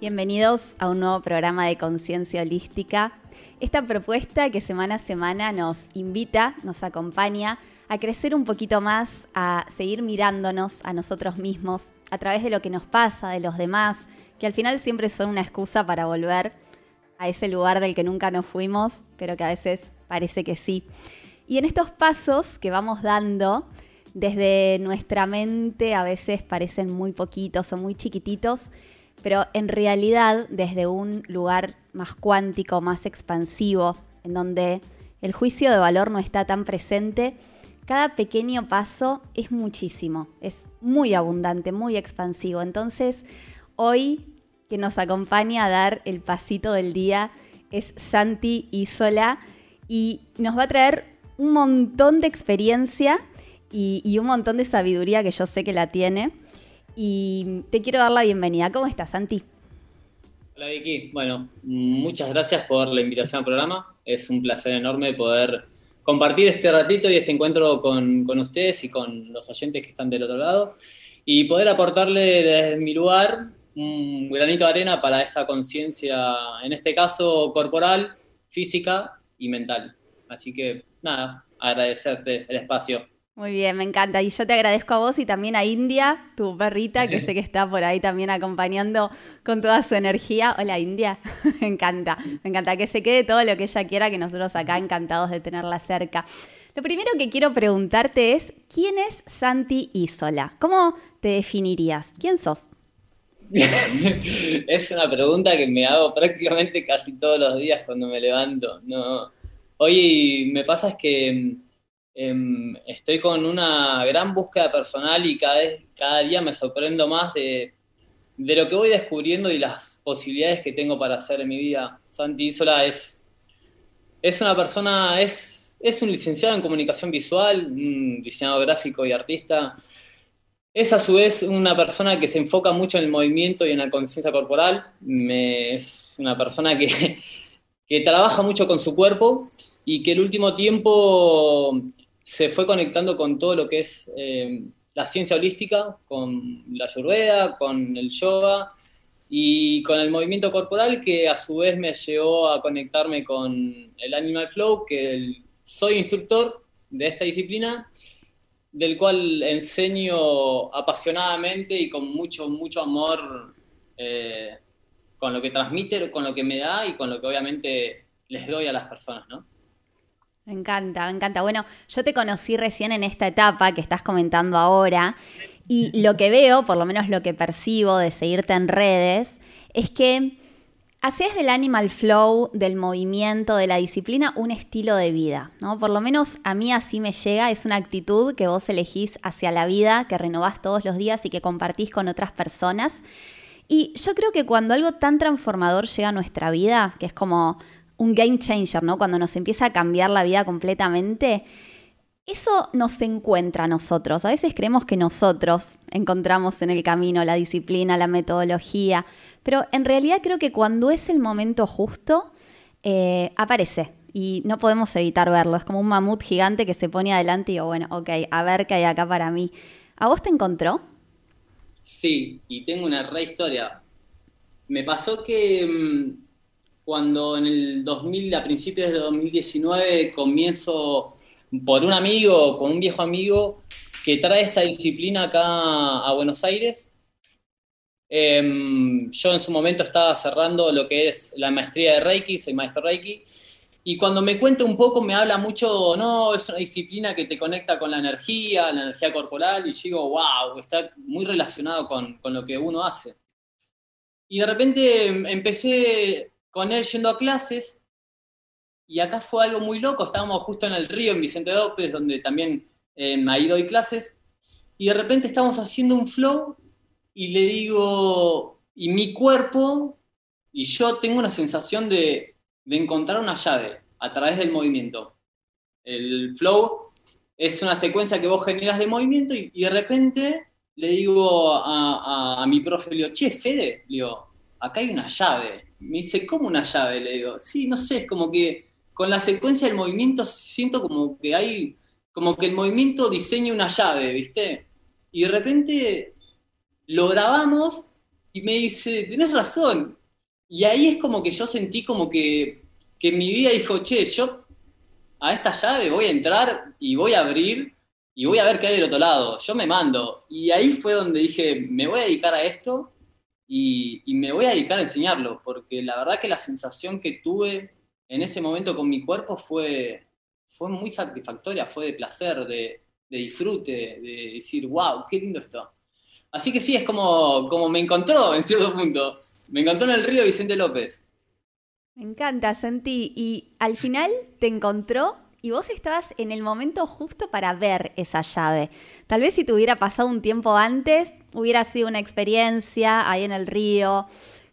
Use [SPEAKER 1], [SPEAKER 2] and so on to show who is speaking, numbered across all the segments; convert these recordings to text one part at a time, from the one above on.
[SPEAKER 1] Bienvenidos a un nuevo programa de Conciencia Holística. Esta propuesta que semana a semana nos invita, nos acompaña a crecer un poquito más, a seguir mirándonos a nosotros mismos a través de lo que nos pasa, de los demás, que al final siempre son una excusa para volver a ese lugar del que nunca nos fuimos, pero que a veces parece que sí. Y en estos pasos que vamos dando, desde nuestra mente a veces parecen muy poquitos o muy chiquititos, pero en realidad desde un lugar más cuántico, más expansivo, en donde el juicio de valor no está tan presente, cada pequeño paso es muchísimo, es muy abundante, muy expansivo. Entonces, hoy que nos acompaña a dar el pasito del día es Santi Isola y nos va a traer un montón de experiencia y, y un montón de sabiduría que yo sé que la tiene. Y te quiero dar la bienvenida. ¿Cómo estás, Santi?
[SPEAKER 2] Hola Vicky, bueno, muchas gracias por la invitación al programa. Es un placer enorme poder compartir este ratito y este encuentro con, con, ustedes y con los oyentes que están del otro lado y poder aportarle desde mi lugar un granito de arena para esta conciencia, en este caso corporal, física y mental. Así que nada, agradecerte el espacio.
[SPEAKER 1] Muy bien, me encanta. Y yo te agradezco a vos y también a India, tu perrita, que sé que está por ahí también acompañando con toda su energía. Hola, India. me encanta, me encanta que se quede todo lo que ella quiera, que nosotros acá encantados de tenerla cerca. Lo primero que quiero preguntarte es, ¿quién es Santi Isola? ¿Cómo te definirías? ¿Quién sos?
[SPEAKER 2] es una pregunta que me hago prácticamente casi todos los días cuando me levanto. No. Hoy me pasa es que Em, estoy con una gran búsqueda personal y cada, cada día me sorprendo más de, de, lo que voy descubriendo y las posibilidades que tengo para hacer en mi vida. Santi Isola es, es una persona, es, es un licenciado en comunicación visual, un diseñador gráfico y artista. Es a su vez una persona que se enfoca mucho en el movimiento y en la conciencia corporal. Es una persona que, que trabaja mucho con su cuerpo y que el último tiempo se fue conectando con todo lo que es eh, la ciencia holística, con la ayurveda, con el yoga y con el movimiento corporal que a su vez me llevó a conectarme con el Animal Flow, que soy instructor de esta disciplina, del cual enseño apasionadamente y con mucho, mucho amor eh, con lo que transmite, con lo que me da y con lo que obviamente les doy a las personas, ¿no?
[SPEAKER 1] Me encanta, me encanta. Bueno, yo te conocí recién en esta etapa que estás comentando ahora y lo que veo, por lo menos lo que percibo de seguirte en redes, es que haces del animal flow, del movimiento, de la disciplina, un estilo de vida, ¿no? Por lo menos a mí así me llega, es una actitud que vos elegís hacia la vida, que renovás todos los días y que compartís con otras personas. Y yo creo que cuando algo tan transformador llega a nuestra vida, que es como un game changer, ¿no? Cuando nos empieza a cambiar la vida completamente, eso nos encuentra a nosotros. A veces creemos que nosotros encontramos en el camino la disciplina, la metodología, pero en realidad creo que cuando es el momento justo, eh, aparece y no podemos evitar verlo. Es como un mamut gigante que se pone adelante y digo, bueno, ok, a ver qué hay acá para mí. ¿A vos te encontró?
[SPEAKER 2] Sí, y tengo una re historia. Me pasó que mm, cuando en el 2000, a principios de 2019, comienzo por un amigo, con un viejo amigo, que trae esta disciplina acá a Buenos Aires. Em, yo en su momento estaba cerrando lo que es la maestría de Reiki, soy maestro Reiki, y cuando me cuenta un poco me habla mucho, no, es una disciplina que te conecta con la energía, la energía corporal, y yo digo, wow, está muy relacionado con, con lo que uno hace. Y de repente empecé con él yendo a clases y acá fue algo muy loco, estábamos justo en el río, en Vicente López, donde también eh, ahí doy clases, y de repente estamos haciendo un flow y le digo, y mi cuerpo y yo tengo una sensación de, de encontrar una llave a través del movimiento. El flow es una secuencia que vos generas de movimiento y, de repente le digo a, mi profe, le digo, che, Fede, le digo, acá hay una llave. Me dice, ¿cómo una llave? Le digo, sí, no sé, es como que con la secuencia del movimiento siento como que hay, como que el movimiento diseña una llave, ¿viste? Y de repente lo grabamos y me dice, tenés razón. Y ahí es como que yo sentí como que, que mi vida dijo, che, yo a esta llave voy a entrar y voy a abrir y voy a ver qué hay del otro lado. Yo me mando. Y ahí fue donde dije, me voy a dedicar a esto y, me voy a dedicar a enseñarlo, porque la verdad que la sensación que tuve en ese momento con mi cuerpo fue, fue muy satisfactoria, fue de placer, de, de disfrute, de decir, wow, qué lindo esto. Así que sí, es como, como me encontró en cierto punto. Me encontró en el río Vicente López.
[SPEAKER 1] Me encanta, Santi. Y al final te encontró y vos estabas en el momento justo para ver esa llave. Tal vez si te hubiera pasado un tiempo antes, hubiera sido una experiencia ahí en el río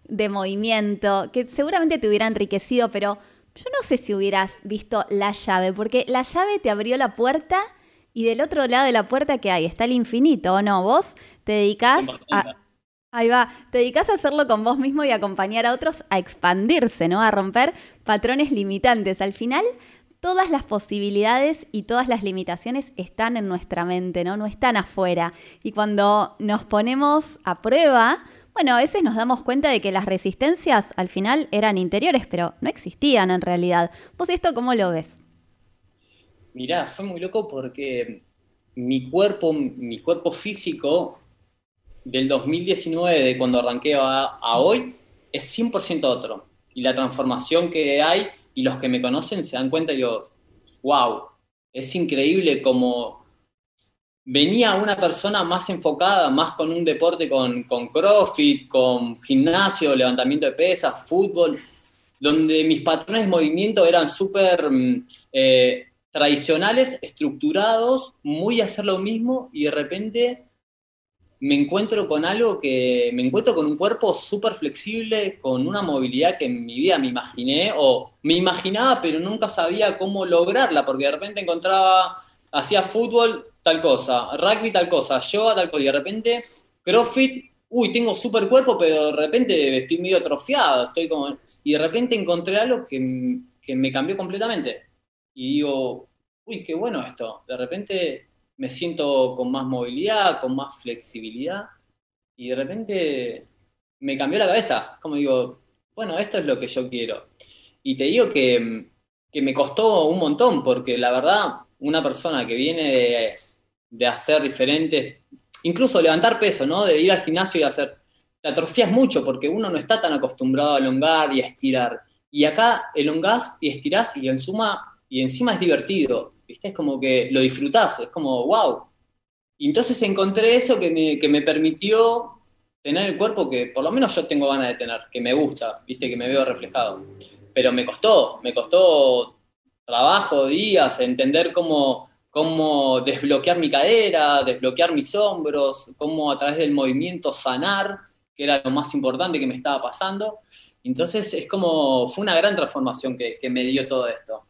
[SPEAKER 1] de movimiento, que seguramente te hubiera enriquecido, pero yo no sé si hubieras visto la llave, porque la llave te abrió la puerta y del otro lado de la puerta que hay está el infinito, ¿o no? Vos te dedicas a Ahí va, te dedicas a hacerlo con vos mismo y acompañar a otros a expandirse, ¿no? A romper patrones limitantes. Al final, todas las posibilidades y todas las limitaciones están en nuestra mente, ¿no? No están afuera. Y cuando nos ponemos a prueba, bueno, a veces nos damos cuenta de que las resistencias al final eran interiores, pero no existían en realidad. ¿Vos esto cómo lo ves?
[SPEAKER 2] Mirá, fue muy loco porque mi cuerpo, mi cuerpo físico del 2019, de cuando arranqué a, hoy, es 100% otro. Y la transformación que hay, y los que me conocen se dan cuenta, y yo, wow, es increíble como venía una persona más enfocada, más con un deporte con, con CrossFit, con gimnasio, levantamiento de pesas, fútbol, donde mis patrones de movimiento eran súper mm, eh, tradicionales, estructurados, muy hacer lo mismo, y de repente me encuentro con algo que, me encuentro con un cuerpo súper flexible, con una movilidad que en mi vida me imaginé, o me imaginaba, pero nunca sabía cómo lograrla, porque de repente encontraba, hacía fútbol, tal cosa, rugby, tal cosa, yoga, tal cosa, y de repente, CrossFit, uy, tengo súper cuerpo, pero de repente estoy medio atrofiado, estoy como... Y de repente encontré algo que, que me cambió completamente. Y digo, uy, qué bueno esto. De repente me siento con más movilidad, con más flexibilidad, y de repente me cambió la cabeza, como digo, bueno, esto es lo que yo quiero. Y te digo que, me costó un montón, porque la verdad, una persona que viene de, hacer diferentes, incluso levantar peso, ¿no? De ir al gimnasio y hacer, te mucho, porque uno no está tan acostumbrado a elongar y a estirar. Y acá elongás y estirás y en suma, y encima es divertido. ¿Viste? Es como que lo disfrutás, es como, wow. Y entonces encontré eso que me, que me permitió tener el cuerpo que por lo menos yo tengo ganas de tener, que me gusta, ¿viste? Que me veo reflejado. Pero me costó, me costó trabajo, días, entender cómo, cómo desbloquear mi cadera, desbloquear mis hombros, cómo a través del movimiento sanar, que era lo más importante que me estaba pasando. Entonces es como, fue una gran transformación que, que me dio todo esto.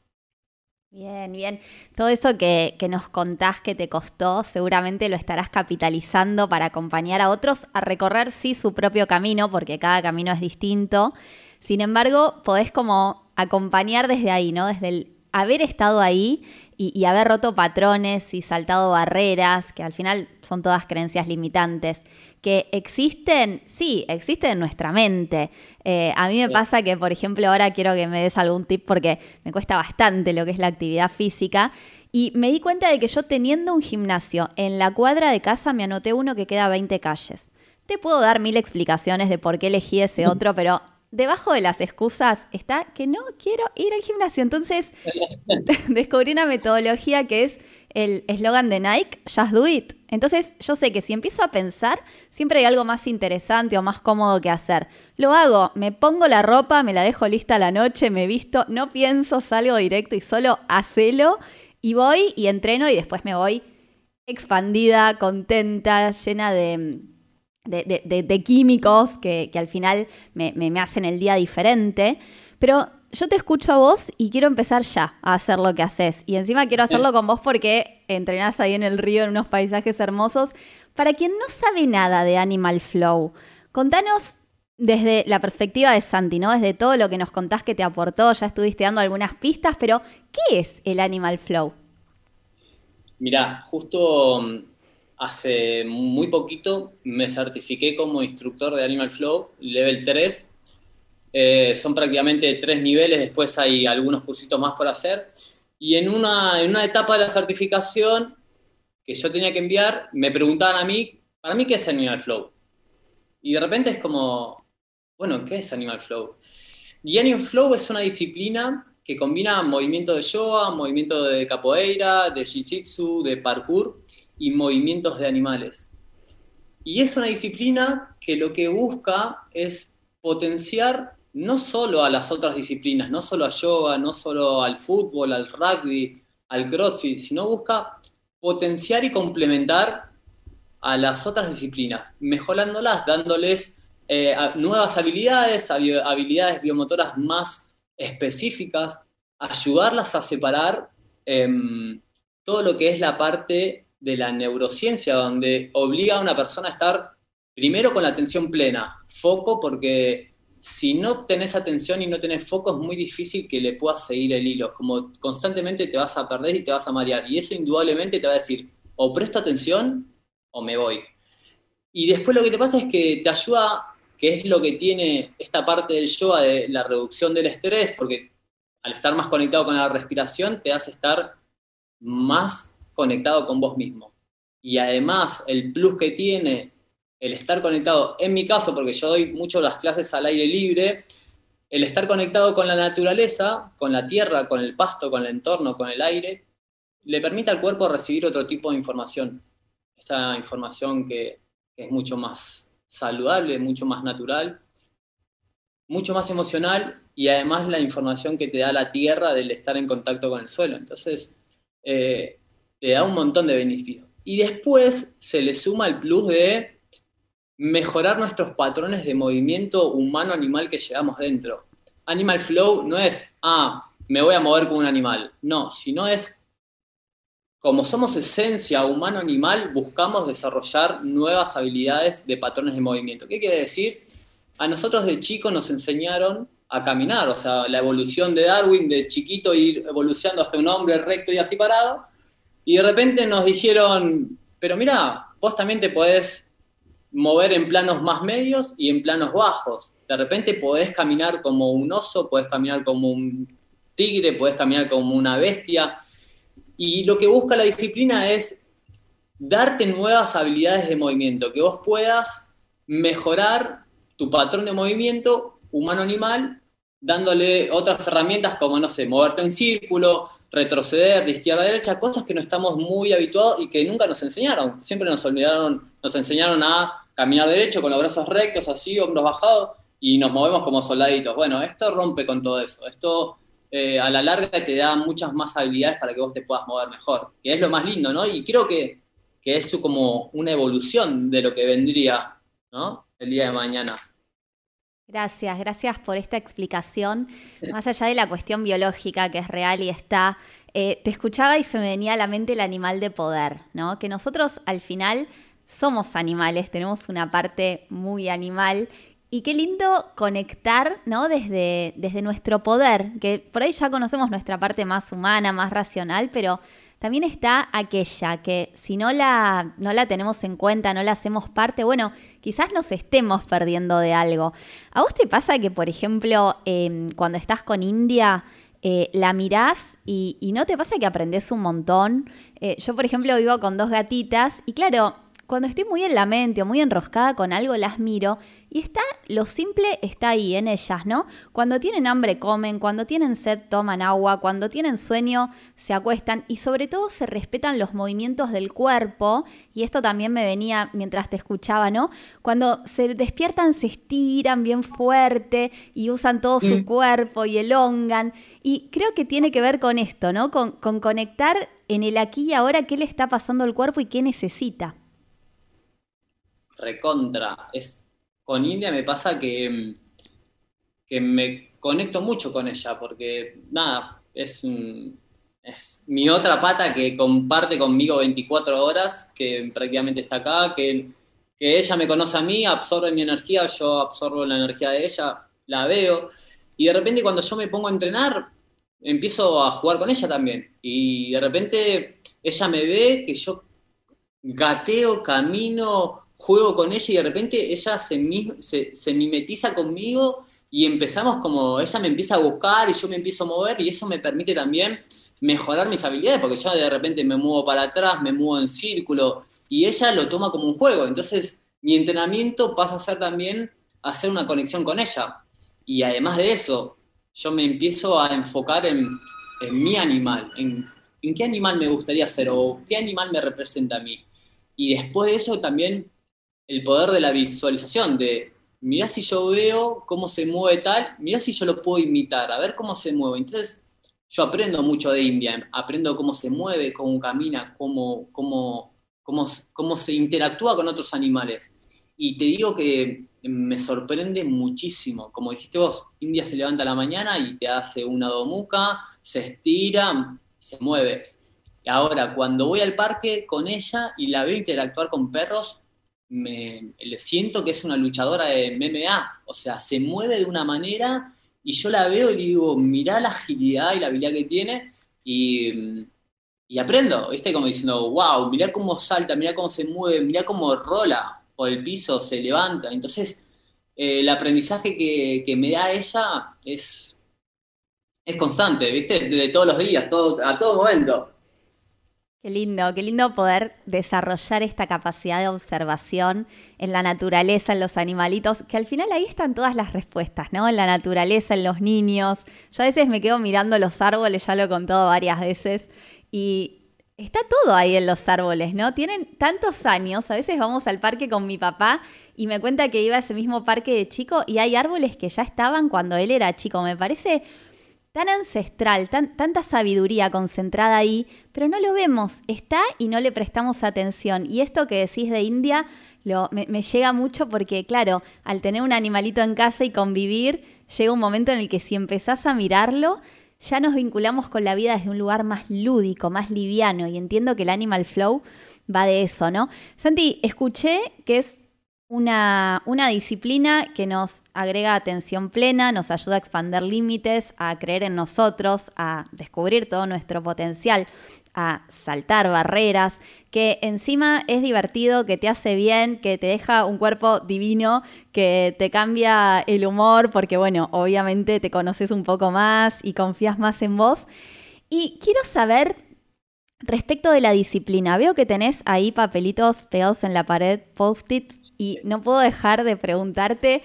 [SPEAKER 1] Bien, bien. Todo eso que, nos contás que te costó, seguramente lo estarás capitalizando para acompañar a otros a recorrer sí su propio camino, porque cada camino es distinto. Sin embargo, podés como acompañar desde ahí, ¿no? Desde el haber estado ahí y, y haber roto patrones y saltado barreras, que al final son todas creencias limitantes que existen, sí, existen en nuestra mente. Eh, a mí me pasa que, por ejemplo, ahora quiero que me des algún tip porque me cuesta bastante lo que es la actividad física. Y me di cuenta de que yo teniendo un gimnasio en la cuadra de casa me anoté uno que queda a 20 calles. Te puedo dar mil explicaciones de por qué elegí ese otro, pero debajo de las excusas está que no quiero ir al gimnasio. Entonces descubrí una metodología que es el eslogan de Nike, Just Do It. Entonces yo sé que si empiezo a pensar, siempre hay algo más interesante o más cómodo que hacer. Lo hago, me pongo la ropa, me la dejo lista la noche, me visto, no pienso, salgo directo y solo hacelo y voy y entreno y después me voy expandida, contenta, llena de, de, químicos que, al final me, me, hacen el día diferente. Pero yo te escucho a vos y quiero empezar ya a hacer lo que haces. Y encima quiero hacerlo con vos porque entrenás ahí en el río en unos paisajes hermosos. Para quien no sabe nada de Animal Flow, contanos desde la perspectiva de Santi, ¿no? Desde todo lo que nos contás que te aportó, ya estuviste dando algunas pistas, pero ¿qué es el Animal Flow?
[SPEAKER 2] Mirá, justo hace muy poquito me certifiqué como instructor de Animal Flow, level 3. Eh, son prácticamente tres niveles, después hay algunos cursitos más por hacer. Y en una, en una etapa de la certificación que yo tenía que enviar, me preguntaban a mí, para mí, ¿qué es Animal Flow? Y de repente es como, bueno, ¿qué es Animal Flow? Y Animal Flow es una disciplina que combina movimientos de yoga, movimientos de capoeira, de jiu-jitsu, de parkour y movimientos de animales. Y es una disciplina que lo que busca es potenciar no solo a las otras disciplinas, no solo a yoga, no solo al fútbol, al rugby, al crossfit, sino busca potenciar y complementar a las otras disciplinas, mejorándolas, dándoles eh, nuevas habilidades, habilidades biomotoras más específicas, ayudarlas a separar em, todo lo que es la parte de la neurociencia, donde obliga a una persona a estar primero con la atención plena, foco, porque si no tenés atención y no tenés foco es muy difícil que le puedas seguir el hilo, como constantemente te vas a perder y te vas a marear, y eso indudablemente te va a decir, o presto atención o me voy. Y después lo que te pasa es que te ayuda que es lo que tiene esta parte del yoga de la reducción del estrés, porque al estar más conectado con la respiración te hace estar más conectado con vos mismo. Y además el plus que tiene el estar conectado, en mi caso, porque yo doy mucho las clases al aire libre, el estar conectado con la naturaleza, con la tierra, con el pasto, con el entorno, con el aire, le permite al cuerpo recibir otro tipo de información. Esta información que es mucho más saludable, mucho más natural, mucho más emocional y además la información que te da la tierra del estar en contacto con el suelo. Entonces, eh, te da un montón de beneficios. Y después se le suma el plus de mejorar nuestros patrones de movimiento humano-animal que llevamos dentro. Animal Flow no es, ah, me voy a mover como un animal. No, sino es como somos esencia humano-animal, buscamos desarrollar nuevas habilidades de patrones de movimiento. ¿Qué quiere decir? A nosotros de chico nos enseñaron a caminar, o sea, la evolución de Darwin, de chiquito ir evolucionando hasta un hombre recto y así parado, y de repente nos dijeron, pero mira, vos también te podés mover en planos más medios y en planos bajos. De repente podés caminar como un oso, podés caminar como un tigre, podés caminar como una bestia, y lo que busca la disciplina es darte nuevas habilidades de movimiento, que vos puedas mejorar tu patrón de movimiento humano-animal, dándole otras herramientas como, no sé, moverte en círculo, retroceder de izquierda a derecha, cosas que no estamos muy habituados y que nunca nos enseñaron. Siempre nos olvidaron, nos enseñaron a caminar derecho con los brazos rectos, así, hombros bajados, y nos movemos como soldaditos. Bueno, esto rompe con todo eso. Esto eh, a la larga te da muchas más habilidades para que vos te puedas mover mejor, que es lo más lindo, ¿no? Y creo que, que es como una evolución de lo que vendría, ¿no? El día de mañana.
[SPEAKER 1] Gracias, gracias por esta explicación. Más allá de la cuestión biológica que es real y está, eh, te escuchaba y se me venía a la mente el animal de poder, ¿no? Que nosotros al final somos animales, tenemos una parte muy animal y qué lindo conectar, ¿no? Desde, desde nuestro poder, que por ahí ya conocemos nuestra parte más humana, más racional, pero también está aquella que si no la, no la tenemos en cuenta, no la hacemos parte, bueno, quizás nos estemos perdiendo de algo. ¿A vos te pasa que, por ejemplo, em, cuando estás con India, eh, la mirás y, no te pasa que aprendes un montón? Eh, yo, por ejemplo, vivo con dos gatitas y claro, cuando estoy muy en la mente o muy enroscada con algo, las miro y está, lo simple está ahí en ellas, ¿no? Cuando tienen hambre comen, cuando tienen sed toman agua, cuando tienen sueño se acuestan y sobre todo se respetan los movimientos del cuerpo y esto también me venía mientras te escuchaba, ¿no? Cuando se despiertan se estiran bien fuerte y usan todo su mm. cuerpo y elongan y creo que tiene que ver con esto, ¿no? Con, con conectar en el aquí y ahora qué le está pasando al cuerpo y qué necesita
[SPEAKER 2] recontra. Es, con India me pasa que, que me conecto mucho con ella, porque nada, es, es mi otra pata que comparte conmigo 24 horas, que prácticamente está acá, que, que ella me conoce a mí, absorbe mi energía, yo absorbo la energía de ella, la veo, y de repente cuando yo me pongo a entrenar, empiezo a jugar con ella también, y de repente ella me ve que yo gateo, camino, juego con ella y de repente ella se, se, mimetiza conmigo y empezamos como, ella me empieza a buscar y yo me empiezo a mover y eso me permite también mejorar mis habilidades, porque yo de repente me muevo para atrás, me muevo en círculo y ella lo toma como un juego. Entonces mi entrenamiento pasa a ser también hacer una conexión con ella. Y además de eso, yo me empiezo a enfocar en, en mi animal, en, en qué animal me gustaría ser o qué animal me representa a mí. Y después de eso también el poder de la visualización, de mirá si yo veo cómo se mueve tal, mirá si yo lo puedo imitar, a ver cómo se mueve. Entonces, yo aprendo mucho de India, aprendo cómo se mueve, cómo camina, cómo, cómo, cómo, cómo se interactúa con otros animales. Y te digo que me sorprende muchísimo. Como dijiste vos, India se levanta a la mañana y te hace una domuca, se estira, se mueve. Ahora, cuando voy al parque con ella y la veo interactuar con perros, me, siento que es una luchadora de MMA, o sea, se mueve de una manera y yo la veo y digo, mirá la agilidad y la habilidad que tiene y, aprendo, ¿viste? Como diciendo, wow, mirá cómo salta, mirá cómo se mueve, mirá cómo rola por el piso, se levanta. Entonces, eh, el aprendizaje que, me da ella es, es constante, ¿viste? De, todos los días, todo, a todo momento.
[SPEAKER 1] Qué lindo, qué lindo poder desarrollar esta capacidad de observación en la naturaleza, en los animalitos, que al final ahí están todas las respuestas, ¿no? En la naturaleza, en los niños. Yo a veces me quedo mirando los árboles, ya lo he contado varias veces, y está todo ahí en los árboles, ¿no? Tienen tantos años, a veces vamos al parque con mi papá y me cuenta que iba a ese mismo parque de chico y hay árboles que ya estaban cuando él era chico. Me parece tan ancestral, tanta sabiduría concentrada ahí, pero no lo vemos, está y no le prestamos atención. Y esto que decís de India lo, me, me, llega mucho porque, claro, al tener un animalito en casa y convivir, llega un momento en el que si empezás a mirarlo, ya nos vinculamos con la vida desde un lugar más lúdico, más liviano, y entiendo que el Animal Flow va de eso, ¿no? Santi, escuché que es una, una, disciplina que nos agrega atención plena, nos ayuda a expandir límites, a creer en nosotros, a descubrir todo nuestro potencial, a saltar barreras, que encima es divertido, que te hace bien, que te deja un cuerpo divino, que te cambia el humor, porque bueno, obviamente te conoces un poco más y confías más en vos. Y quiero saber Respecto de la disciplina, veo que tenés ahí papelitos pegados en la pared, post-it, y no puedo dejar de preguntarte,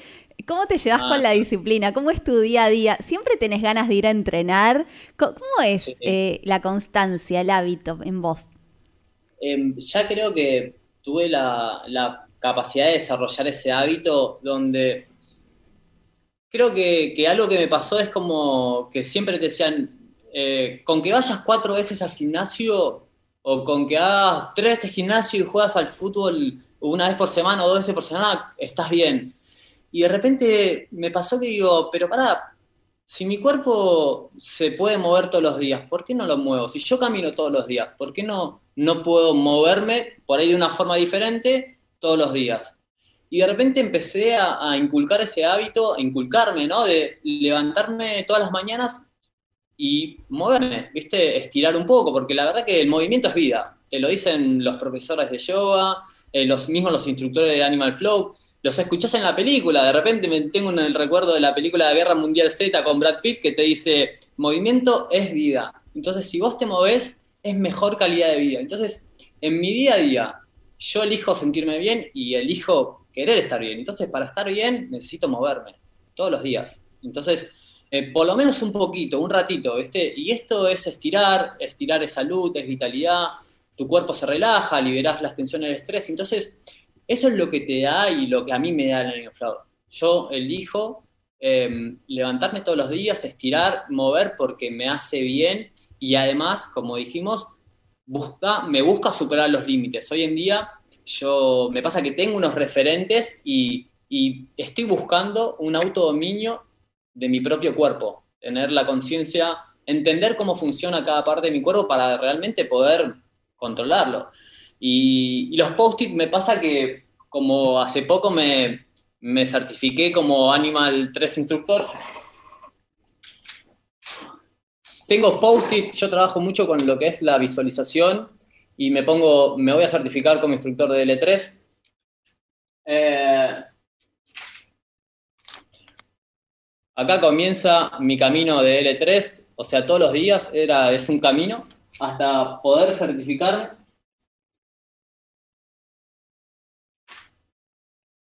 [SPEAKER 1] ¿cómo te llevas con ah. la disciplina? ¿Cómo es tu día a día? ¿Siempre tenés ganas de ir a entrenar? ¿Cómo, es eh, la constancia, el hábito en vos?
[SPEAKER 2] Em, ya creo que tuve la, capacidad de desarrollar ese hábito donde creo que, algo que me pasó es como que siempre te decían, eh, con que vayas cuatro veces al gimnasio o con que hagas tres veces gimnasio y juegas al fútbol una vez por semana o dos veces por semana, estás bien. Y de repente me pasó que digo, pero pará, si mi cuerpo se puede mover todos los días, ¿por qué no lo muevo? Si yo camino todos los días, ¿por qué no, no puedo moverme por ahí de una forma diferente todos los días? Y de repente empecé a, inculcar ese hábito, a inculcarme, ¿no? De levantarme todas las mañanas y moverme, ¿viste? Estirar un poco, porque la verdad que el movimiento es vida. Te lo dicen los profesores de yoga, eh, los mismos los instructores de Animal Flow, los escuchás en la película, de repente me tengo en el recuerdo de la película de Guerra Mundial Z con Brad Pitt que te dice, movimiento es vida. Entonces, si vos te movés, es mejor calidad de vida. Entonces, en mi día a día, yo elijo sentirme bien y elijo querer estar bien. Entonces, para estar bien, necesito moverme todos los días. Entonces, eh, por lo menos un poquito, un ratito, ¿viste? Y esto es estirar, estirar es salud, es vitalidad, tu cuerpo se relaja, liberas las tensiones del estrés. Entonces, eso es lo que te da y lo que a mí me da el año Yo elijo em, levantarme todos los días, estirar, mover porque me hace bien y además, como dijimos, busca, me busca superar los límites. Hoy en día yo me pasa que tengo unos referentes y estoy buscando un autodominio de mi propio cuerpo, tener la conciencia, entender cómo funciona cada parte de mi cuerpo para realmente poder controlarlo. Y, los post-it me pasa que como hace poco me, me certifiqué como Animal 3 instructor, tengo post-it, yo trabajo mucho con lo que es la visualización y me pongo, me voy a certificar como instructor de L3. Eh, Acá comienza mi camino de L3, o sea, todos los días era, es un camino hasta poder certificarme.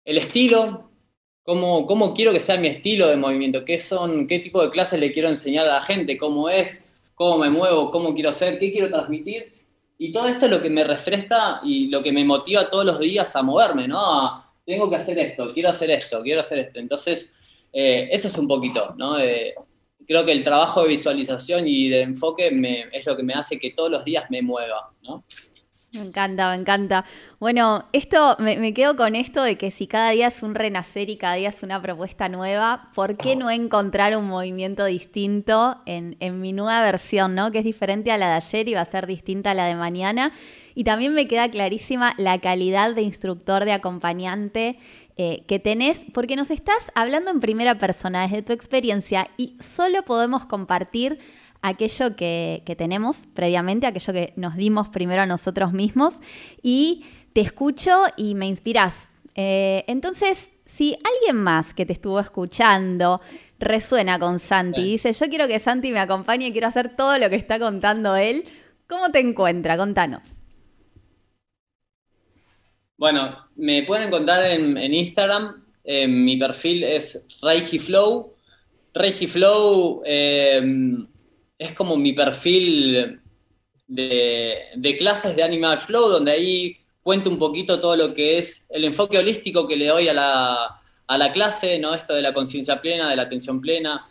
[SPEAKER 2] El estilo, cómo, cómo, quiero que sea mi estilo de movimiento, qué son, qué tipo de clases le quiero enseñar a la gente, cómo es, cómo me muevo, cómo quiero ser, qué quiero transmitir. Y todo esto es lo que me refresca y lo que me motiva todos los días a moverme, ¿no? tengo que hacer esto, quiero hacer esto, quiero hacer esto. Entonces, eh, eso es un poquito, ¿no? creo que el trabajo de visualización y de enfoque es lo que me hace que todos los días me mueva, ¿no?
[SPEAKER 1] Me encanta, me encanta. Bueno, esto me, quedo con esto de que si cada día es un renacer y cada día es una propuesta nueva, ¿por qué no encontrar un movimiento distinto en, en mi nueva versión, ¿no? Que es diferente a la de ayer y va a ser distinta a la de mañana. Y también me queda clarísima la calidad de instructor, de acompañante eh, que tenés, porque nos estás hablando en primera persona desde tu experiencia y solo podemos compartir aquello que, tenemos previamente, aquello que nos dimos primero a nosotros mismos y te escucho y me inspiras. Eh, entonces, si alguien más que te estuvo escuchando resuena con Santi, y dice, yo quiero que Santi me acompañe, quiero hacer todo lo que está contando él, ¿cómo te encuentra? Contanos.
[SPEAKER 2] Bueno, me pueden encontrar en, Instagram. mi perfil es Reiki Flow. Reiki Flow em, es como mi perfil de, clases de Animal Flow, donde ahí cuento un poquito todo lo que es el enfoque holístico que le doy a la, clase, ¿no? Esto de la conciencia plena, de la atención plena.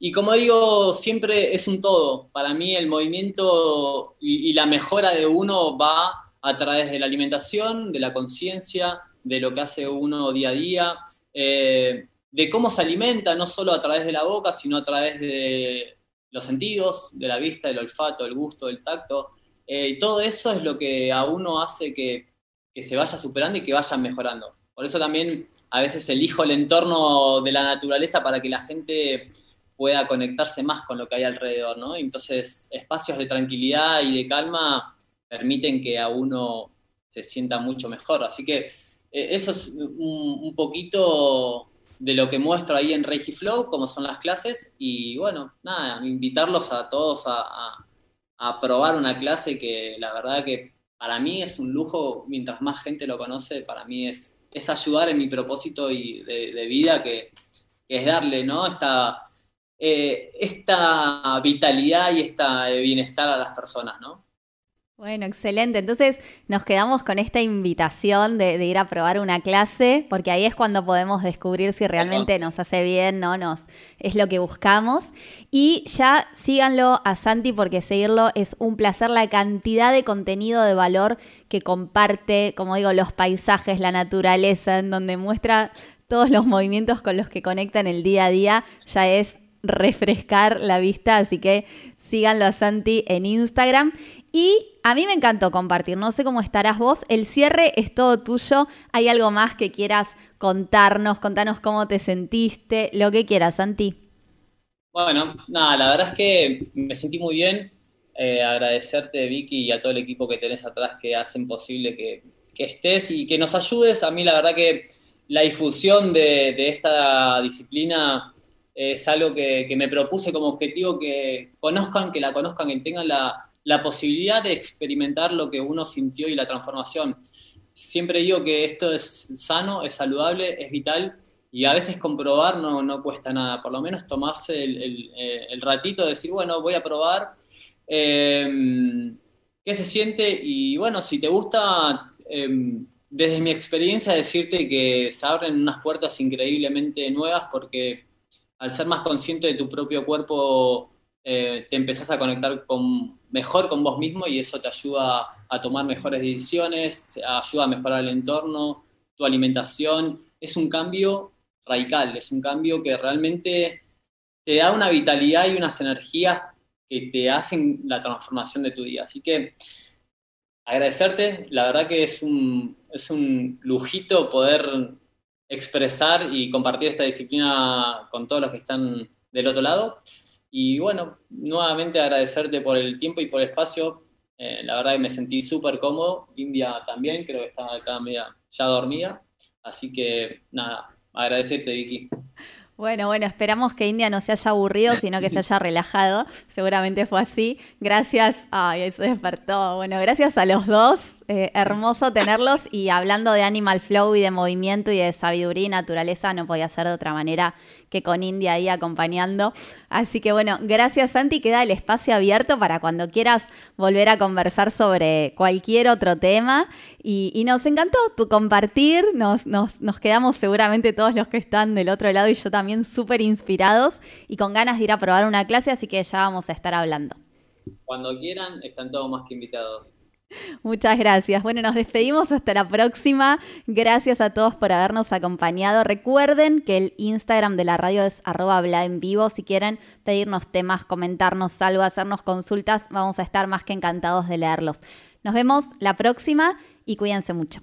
[SPEAKER 2] Y como digo, siempre es un todo. Para mí el movimiento y la mejora de uno va a través de la alimentación, de la conciencia, de lo que hace uno día a día, eh, de cómo se alimenta, no solo a través de la boca, sino a través de los sentidos, de la vista, del olfato, del gusto, del tacto. Eh, y todo eso es lo que a uno hace que, que se vaya superando y que vaya mejorando. Por eso también a veces elijo el entorno de la naturaleza para que la gente pueda conectarse más con lo que hay alrededor, ¿no? Entonces, espacios de tranquilidad y de calma permiten que a uno se sienta mucho mejor. Así que eh, eso es un, poquito de lo que muestro ahí en Reiki Flow, como son las clases, y bueno, nada, invitarlos a todos a, probar una clase que la verdad que para mí es un lujo, mientras más gente lo conoce, para mí es, es ayudar en mi propósito y de, vida, que, es darle, ¿no? Esta, eh, esta vitalidad y esta bienestar a las personas, ¿no?
[SPEAKER 1] Bueno, excelente. Entonces nos quedamos con esta invitación de, ir a probar una clase, porque ahí es cuando podemos descubrir si realmente nos hace bien, no nos es lo que buscamos. Y ya síganlo a Santi porque seguirlo es un placer. La cantidad de contenido de valor que comparte, como digo, los paisajes, la naturaleza, en donde muestra todos los movimientos con los que conectan el día a día, ya es refrescar la vista. Así que síganlo a Santi en Instagram. Y a mí me encantó compartir, no sé cómo estarás vos, el cierre es todo tuyo, hay algo más que quieras contarnos, contanos cómo te sentiste, lo que quieras, Santi.
[SPEAKER 2] Bueno, nada, la verdad es que me sentí muy bien, eh, agradecerte Vicky y a todo el equipo que tenés atrás que hacen posible que, estés y que nos ayudes, a mí la verdad que la difusión de, esta disciplina es algo que, que me propuse como objetivo que conozcan, que la conozcan, que tengan la la posibilidad de experimentar lo que uno sintió y la transformación. siempre digo que esto es sano, es saludable, es vital y a veces comprobar no, no cuesta nada, por lo menos tomarse el, el, ratito de decir, bueno, voy a probar em, qué se siente y bueno, si te gusta, em, desde mi experiencia decirte que se abren unas puertas increíblemente nuevas porque al ser más consciente de tu propio cuerpo eh, te empezás a conectar con, mejor con vos mismo y eso te ayuda a tomar mejores decisiones, ayuda a mejorar el entorno, tu alimentación. Es un cambio radical, es un cambio que realmente te da una vitalidad y unas energías que te hacen la transformación de tu día. Así que agradecerte, la verdad que es un, es un lujito poder expresar y compartir esta disciplina con todos los que están del otro lado. Y bueno, nuevamente agradecerte por el tiempo y por el espacio. Eh, la verdad que me sentí súper cómodo. India también, creo que estaba acá media ya dormida. Así que nada, agradecerte, Vicky.
[SPEAKER 1] Bueno, bueno, esperamos que India no se haya aburrido, sino que se haya relajado. Seguramente fue así. Gracias. Ay, se despertó. Bueno, gracias a los dos. Eh, hermoso tenerlos. Y hablando de Animal Flow y de movimiento y de sabiduría y naturaleza, no podía ser de otra manera que con India ahí acompañando. Así que bueno, gracias Santi, queda el espacio abierto para cuando quieras volver a conversar sobre cualquier otro tema. Y, nos encantó tu compartir, nos, nos, nos quedamos seguramente todos los que están del otro lado y yo también súper inspirados y con ganas de ir a probar una clase, así que ya vamos a estar hablando.
[SPEAKER 2] Cuando quieran, están todos más que invitados.
[SPEAKER 1] Muchas gracias. Bueno, nos despedimos hasta la próxima. Gracias a todos por habernos acompañado. Recuerden que el Instagram de la radio es arroba en vivo. Si quieren pedirnos temas, comentarnos algo, hacernos consultas, vamos a estar más que encantados de leerlos. Nos vemos la próxima y cuídense mucho.